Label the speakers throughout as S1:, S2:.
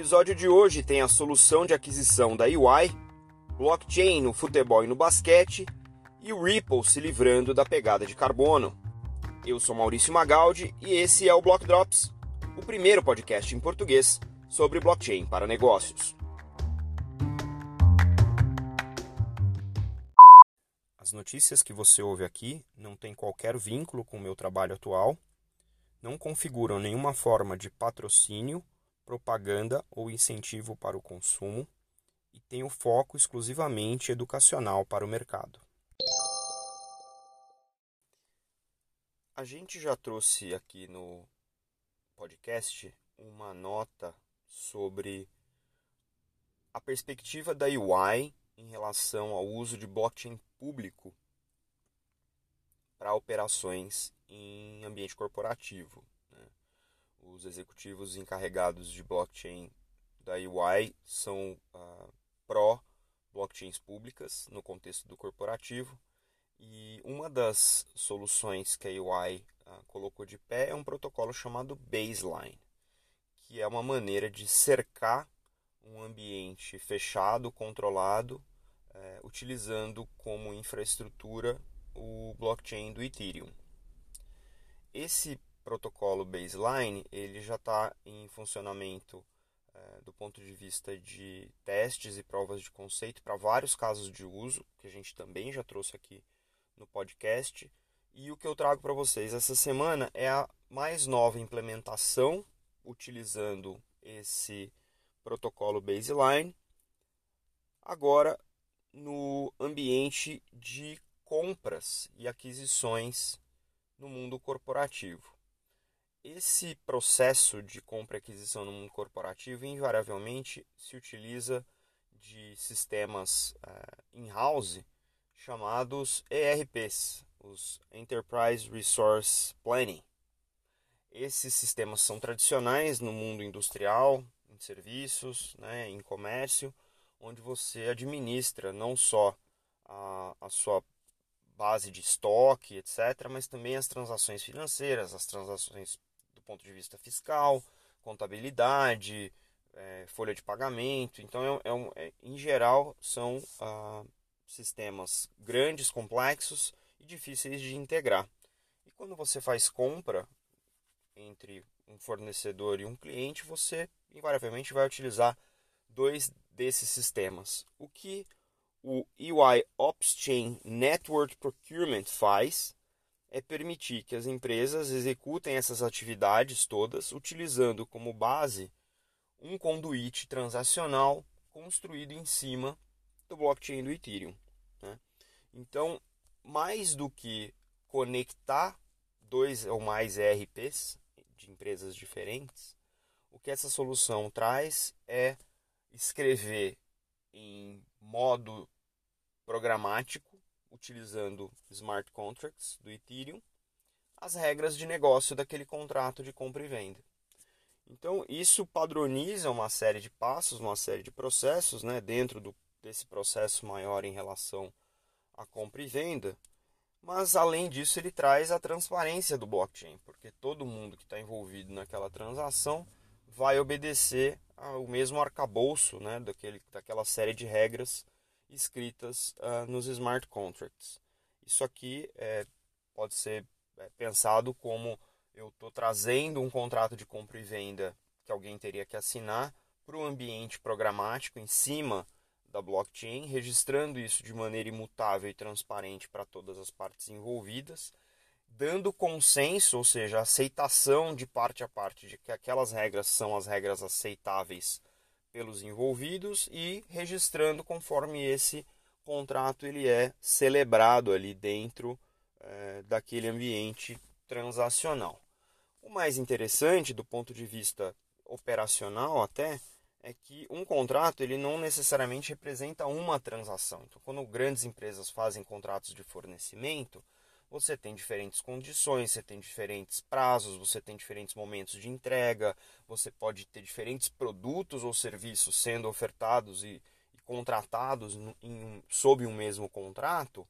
S1: episódio de hoje tem a solução de aquisição da UI, blockchain no futebol e no basquete e o Ripple se livrando da pegada de carbono. Eu sou Maurício Magaldi e esse é o Block Drops, o primeiro podcast em português sobre blockchain para negócios. As notícias que você ouve aqui não têm qualquer vínculo com o meu trabalho atual, não configuram nenhuma forma de patrocínio propaganda ou incentivo para o consumo e tem o foco exclusivamente educacional para o mercado. A gente já trouxe aqui no podcast uma nota sobre a perspectiva da UI em relação ao uso de blockchain público para operações em ambiente corporativo os executivos encarregados de blockchain da UI são uh, pró blockchains públicas no contexto do corporativo e uma das soluções que a uh, ah, colocou de pé é um protocolo chamado Baseline, que é uma maneira de cercar um ambiente fechado, controlado, uh, utilizando como infraestrutura o blockchain do Ethereum. Esse protocolo baseline ele já está em funcionamento é, do ponto de vista de testes e provas de conceito para vários casos de uso que a gente também já trouxe aqui no podcast e o que eu trago para vocês essa semana é a mais nova implementação utilizando esse protocolo baseline agora no ambiente de compras e aquisições no mundo corporativo. Esse processo de compra e aquisição no mundo corporativo invariavelmente se utiliza de sistemas uh, in-house chamados ERPs, os Enterprise Resource Planning. Esses sistemas são tradicionais no mundo industrial, em serviços, né, em comércio, onde você administra não só a, a sua base de estoque, etc., mas também as transações financeiras, as transações ponto de vista fiscal, contabilidade, é, folha de pagamento. Então, é, é um, é, em geral, são ah, sistemas grandes, complexos e difíceis de integrar. E quando você faz compra entre um fornecedor e um cliente, você invariavelmente vai utilizar dois desses sistemas. O que o UI Ops Chain Network Procurement faz é permitir que as empresas executem essas atividades todas utilizando como base um conduíte transacional construído em cima do blockchain do Ethereum. Né? Então, mais do que conectar dois ou mais ERPs de empresas diferentes, o que essa solução traz é escrever em modo programático utilizando smart contracts do Ethereum, as regras de negócio daquele contrato de compra e venda. Então, isso padroniza uma série de passos, uma série de processos, né, dentro do, desse processo maior em relação à compra e venda. Mas, além disso, ele traz a transparência do blockchain, porque todo mundo que está envolvido naquela transação vai obedecer ao mesmo arcabouço né, daquele, daquela série de regras escritas uh, nos smart contracts. Isso aqui é, pode ser é, pensado como eu estou trazendo um contrato de compra e venda que alguém teria que assinar para o ambiente programático em cima da blockchain, registrando isso de maneira imutável e transparente para todas as partes envolvidas, dando consenso, ou seja, aceitação de parte a parte de que aquelas regras são as regras aceitáveis pelos envolvidos e registrando conforme esse contrato ele é celebrado ali dentro é, daquele ambiente transacional. O mais interessante do ponto de vista operacional até é que um contrato ele não necessariamente representa uma transação. Então, quando grandes empresas fazem contratos de fornecimento, você tem diferentes condições, você tem diferentes prazos, você tem diferentes momentos de entrega, você pode ter diferentes produtos ou serviços sendo ofertados e, e contratados em, sob um mesmo contrato,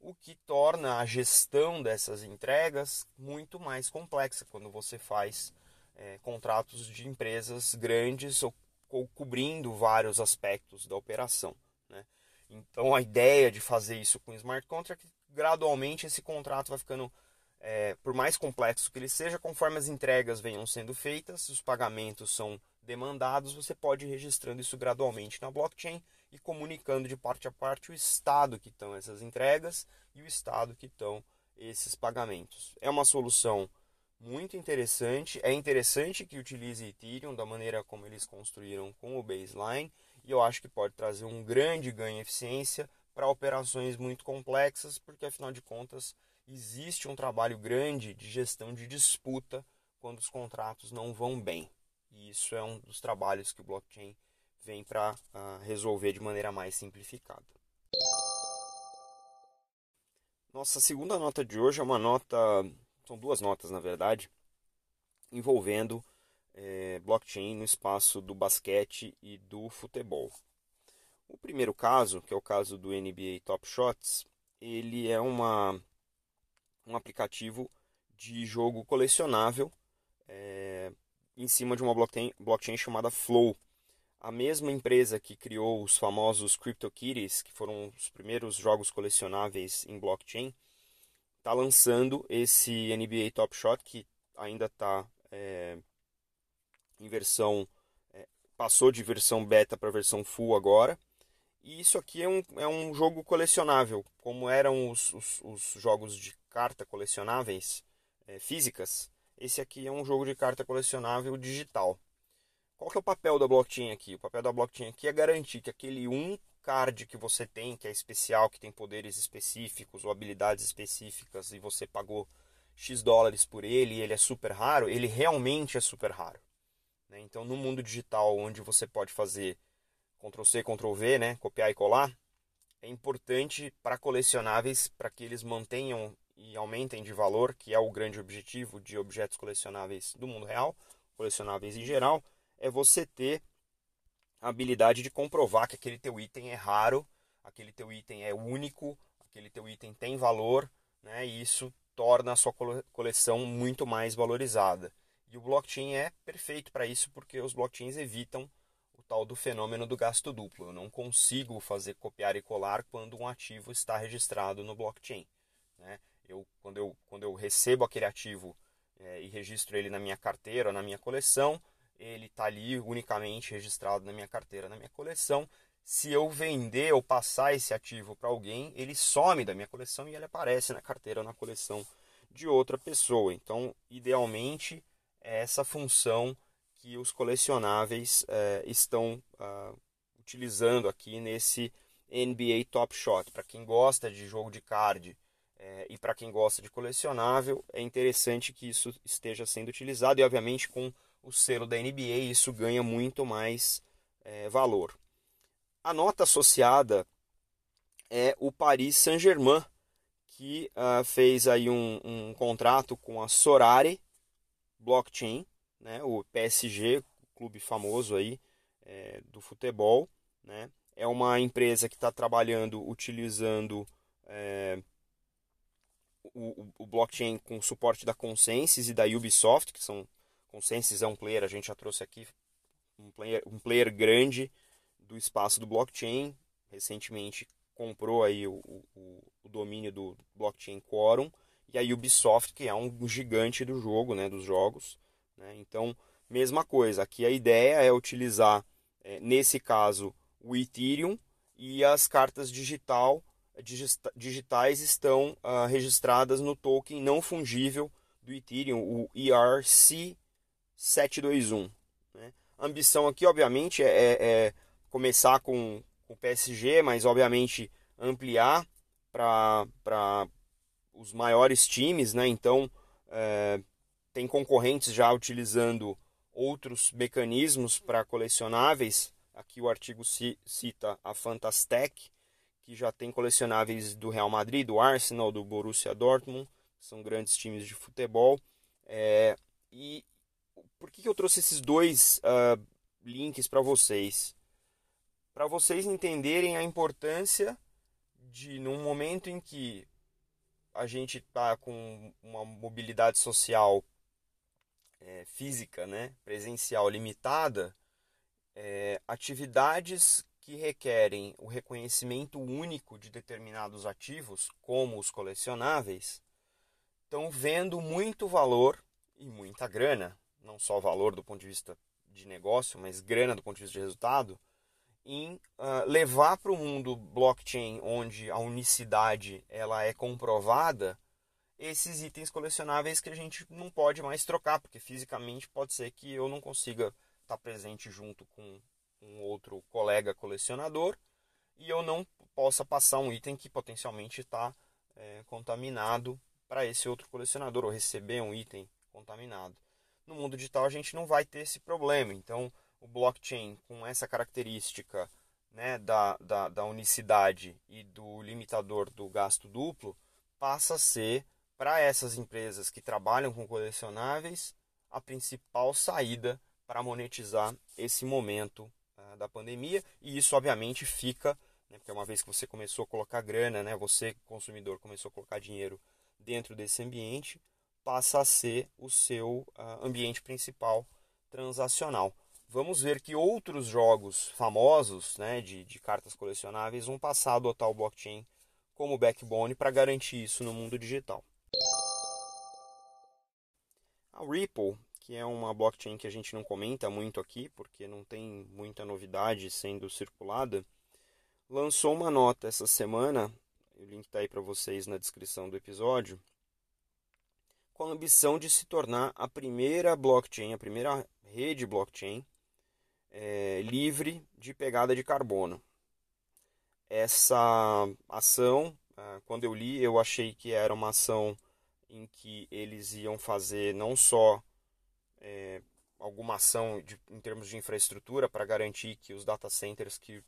S1: o que torna a gestão dessas entregas muito mais complexa quando você faz é, contratos de empresas grandes ou cobrindo vários aspectos da operação. Né? Então a ideia de fazer isso com smart contract, gradualmente esse contrato vai ficando, é, por mais complexo que ele seja, conforme as entregas venham sendo feitas, os pagamentos são demandados, você pode ir registrando isso gradualmente na blockchain e comunicando de parte a parte o estado que estão essas entregas e o estado que estão esses pagamentos. É uma solução muito interessante. É interessante que utilize Ethereum da maneira como eles construíram com o baseline e eu acho que pode trazer um grande ganho em eficiência para operações muito complexas, porque afinal de contas existe um trabalho grande de gestão de disputa quando os contratos não vão bem. E isso é um dos trabalhos que o blockchain vem para uh, resolver de maneira mais simplificada. Nossa segunda nota de hoje é uma nota, são duas notas na verdade, envolvendo é, blockchain no espaço do basquete e do futebol. O primeiro caso, que é o caso do NBA Top Shots, ele é uma, um aplicativo de jogo colecionável é, em cima de uma blockchain, blockchain chamada Flow. A mesma empresa que criou os famosos CryptoKitties, que foram os primeiros jogos colecionáveis em blockchain, está lançando esse NBA Top Shot, que ainda está é, em versão. É, passou de versão beta para versão full agora. E isso aqui é um, é um jogo colecionável, como eram os, os, os jogos de carta colecionáveis é, físicas. Esse aqui é um jogo de carta colecionável digital. Qual que é o papel da blockchain aqui? O papel da blockchain aqui é garantir que aquele um card que você tem, que é especial, que tem poderes específicos ou habilidades específicas e você pagou X dólares por ele e ele é super raro, ele realmente é super raro. Né? Então, no mundo digital, onde você pode fazer Ctrl-C, Ctrl-V, né? copiar e colar, é importante para colecionáveis, para que eles mantenham e aumentem de valor, que é o grande objetivo de objetos colecionáveis do mundo real, colecionáveis em geral, é você ter a habilidade de comprovar que aquele teu item é raro, aquele teu item é único, aquele teu item tem valor, né? E isso torna a sua coleção muito mais valorizada. E o blockchain é perfeito para isso porque os blockchains evitam tal do fenômeno do gasto duplo. Eu não consigo fazer copiar e colar quando um ativo está registrado no blockchain. Né? Eu, quando, eu, quando eu recebo aquele ativo é, e registro ele na minha carteira na minha coleção, ele está ali unicamente registrado na minha carteira, na minha coleção. Se eu vender ou passar esse ativo para alguém, ele some da minha coleção e ele aparece na carteira ou na coleção de outra pessoa. Então, idealmente, é essa função que os colecionáveis é, estão uh, utilizando aqui nesse NBA Top Shot. Para quem gosta de jogo de card é, e para quem gosta de colecionável, é interessante que isso esteja sendo utilizado e, obviamente, com o selo da NBA, isso ganha muito mais é, valor. A nota associada é o Paris Saint-Germain, que uh, fez aí um, um, contrato com a Sorare Blockchain, né, o PSG, clube famoso aí é, do futebol. Né, é uma empresa que está trabalhando utilizando é, o, o, blockchain com suporte da Consensus e da Ubisoft, que são Consensus é um player, a gente já trouxe aqui um player, um player grande do espaço do blockchain. Recentemente comprou aí o, o, o domínio do blockchain Quorum e a Ubisoft, que é um gigante do jogo, né, dos jogos. Né? Então, mesma coisa. Aqui a ideia é utilizar, é, nesse caso, o Ethereum e as cartas digital, digitais estão uh, registradas no token não fungível do Ethereum, o ERC 721. Né? A ambição aqui, obviamente, é, é, é começar com o PSG, mas obviamente ampliar para os maiores times, né? Então é, tem concorrentes já utilizando outros mecanismos para colecionáveis. Aqui o artigo cita a Fantastec, que já tem colecionáveis do Real Madrid, do Arsenal, do Borussia Dortmund, são grandes times de futebol. É, e por que, que eu trouxe esses dois uh, links para vocês? Para vocês entenderem a importância de, num momento em que a gente está com uma mobilidade social é, física, né, presencial limitada, é, atividades que requerem o reconhecimento único de determinados ativos, como os colecionáveis, estão vendo muito valor e muita grana, não só valor do ponto de vista de negócio, mas grana do ponto de vista de resultado, em uh, levar para o mundo blockchain, onde a unicidade ela é comprovada, esses itens colecionáveis que a gente não pode mais trocar, porque fisicamente pode ser que eu não consiga estar tá presente junto com um outro colega colecionador e eu não possa passar um item que potencialmente está é, contaminado para esse outro colecionador ou receber um item contaminado. No mundo digital a gente não vai ter esse problema, então o blockchain com essa característica né, da, da, da unicidade e do limitador do gasto duplo passa a ser para essas empresas que trabalham com colecionáveis a principal saída para monetizar esse momento uh, da pandemia e isso obviamente fica né, porque uma vez que você começou a colocar grana né, você consumidor começou a colocar dinheiro dentro desse ambiente passa a ser o seu uh, ambiente principal transacional. Vamos ver que outros jogos famosos né, de, de cartas colecionáveis vão passar a adotar o blockchain como backbone para garantir isso no mundo digital. A Ripple, que é uma blockchain que a gente não comenta muito aqui, porque não tem muita novidade sendo circulada, lançou uma nota essa semana, o link está aí para vocês na descrição do episódio, com a ambição de se tornar a primeira blockchain, a primeira rede blockchain é, livre de pegada de carbono. Essa ação, é, quando eu li, eu achei que era uma ação em que eles iam fazer não só é, alguma ação de, em termos de infraestrutura para garantir que os data centers que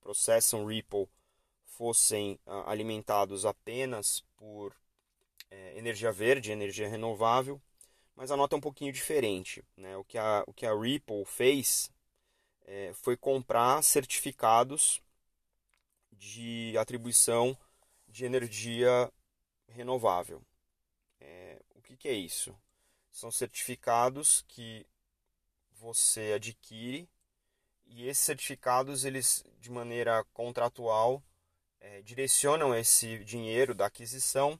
S1: processam Ripple fossem uh, alimentados apenas por é, energia verde, energia renovável, mas a nota é um pouquinho diferente. Né? O, que a, o que a Ripple fez é, foi comprar certificados de atribuição de energia renovável. Que, que é isso? São certificados que você adquire e esses certificados eles de maneira contratual é, direcionam esse dinheiro da aquisição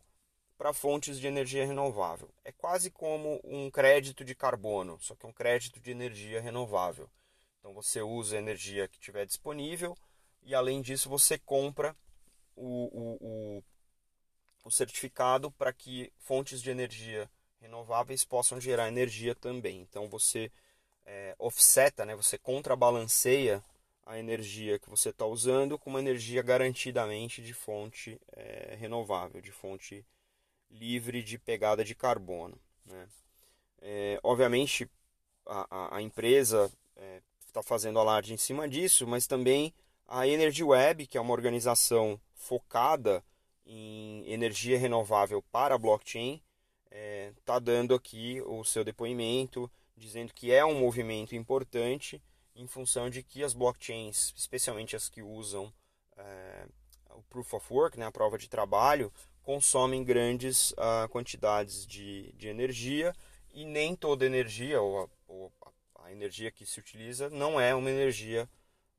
S1: para fontes de energia renovável. É quase como um crédito de carbono, só que é um crédito de energia renovável. Então você usa a energia que tiver disponível e além disso você compra o, o, o, o certificado para que fontes de energia renováveis possam gerar energia também. Então você é, offseta, né, você contrabalanceia a energia que você está usando com uma energia garantidamente de fonte é, renovável, de fonte livre de pegada de carbono. Né? É, obviamente, a, a empresa está é, fazendo alarde em cima disso, mas também a Energy Web, que é uma organização focada em energia renovável para blockchain, está é, dando aqui o seu depoimento, dizendo que é um movimento importante em função de que as blockchains, especialmente as que usam é, o Proof of Work, né, a prova de trabalho, consomem grandes uh, quantidades de, de energia e nem toda energia, ou a, ou a energia que se utiliza, não é uma energia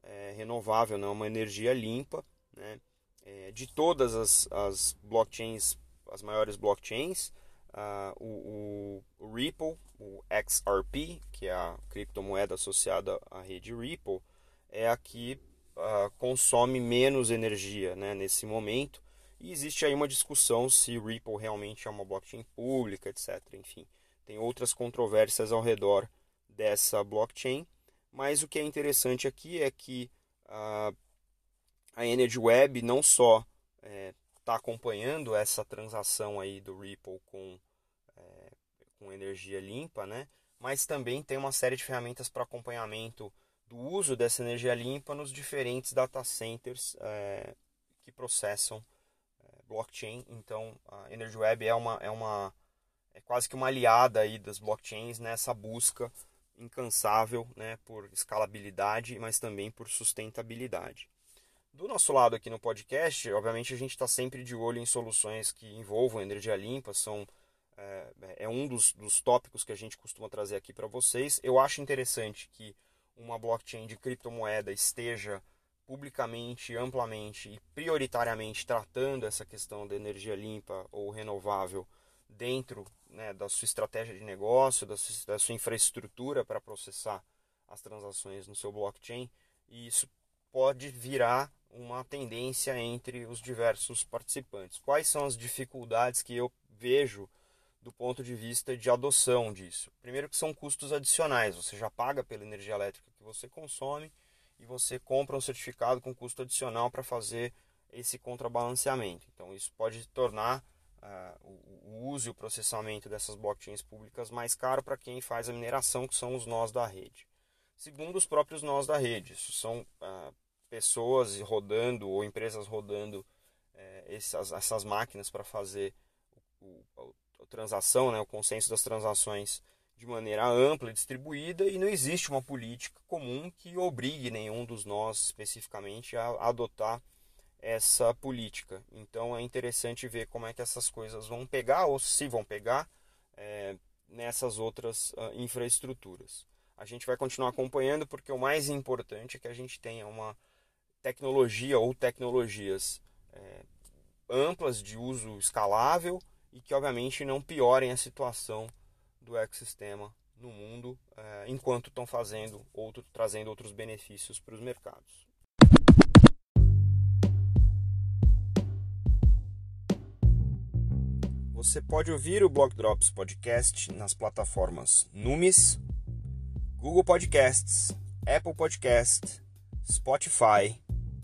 S1: é, renovável, não é uma energia limpa. Né? É, de todas as, as blockchains, as maiores blockchains, uh, o, o, Ripple, o XRP, que é a criptomoeda associada à rede Ripple, é a que uh, consome menos energia né, nesse momento e existe aí uma discussão se Ripple realmente é uma blockchain pública, etc. Enfim, tem outras controvérsias ao redor dessa blockchain. Mas o que é interessante aqui é que uh, a Energy Web não só está é, tá acompanhando essa transação aí do Ripple com, é, com energia limpa, né? mas também tem uma série de ferramentas para acompanhamento do uso dessa energia limpa nos diferentes data centers é, que processam blockchain, então a Energy Web é uma é uma é quase que uma aliada aí das blockchains nessa busca incansável, né, por escalabilidade, mas também por sustentabilidade. Do nosso lado aqui no podcast, obviamente a gente está sempre de olho em soluções que envolvam energia limpa, são é, é um dos, dos tópicos que a gente costuma trazer aqui para vocês. Eu acho interessante que uma blockchain de criptomoeda esteja publicamente, amplamente e prioritariamente tratando essa questão da energia limpa ou renovável dentro né, da sua estratégia de negócio, da sua, da sua infraestrutura para processar as transações no seu blockchain, e isso pode virar uma tendência entre os diversos participantes. Quais são as dificuldades que eu vejo do ponto de vista de adoção disso? Primeiro que são custos adicionais, você já paga pela energia elétrica que você consome e você compra um certificado com custo adicional para fazer esse contrabalanceamento. Então isso pode tornar uh, o, uso e o processamento dessas blockchains públicas mais caro para quem faz a mineração, que são os nós da rede. Segundo os próprios nós da rede, isso são uh, pessoas rodando ou empresas rodando uh, essas, essas máquinas para fazer o, o, a transação, né, o consenso das transações de maneira ampla e distribuída e não existe uma política comum que obrigue nenhum dos nós especificamente a adotar essa política. Então é interessante ver como é que essas coisas vão pegar ou se vão pegar é, nessas outras uh, infraestruturas. A gente vai continuar acompanhando porque o mais importante é que a gente tenha uma tecnologia ou tecnologias é, amplas de uso escalável e que obviamente não piorem a situação do ecossistema no mundo, é, enquanto estão fazendo outro, trazendo outros benefícios para os mercados. Você pode ouvir o Block Drops Podcast nas plataformas Numis, Google Podcasts, Apple Podcast, Spotify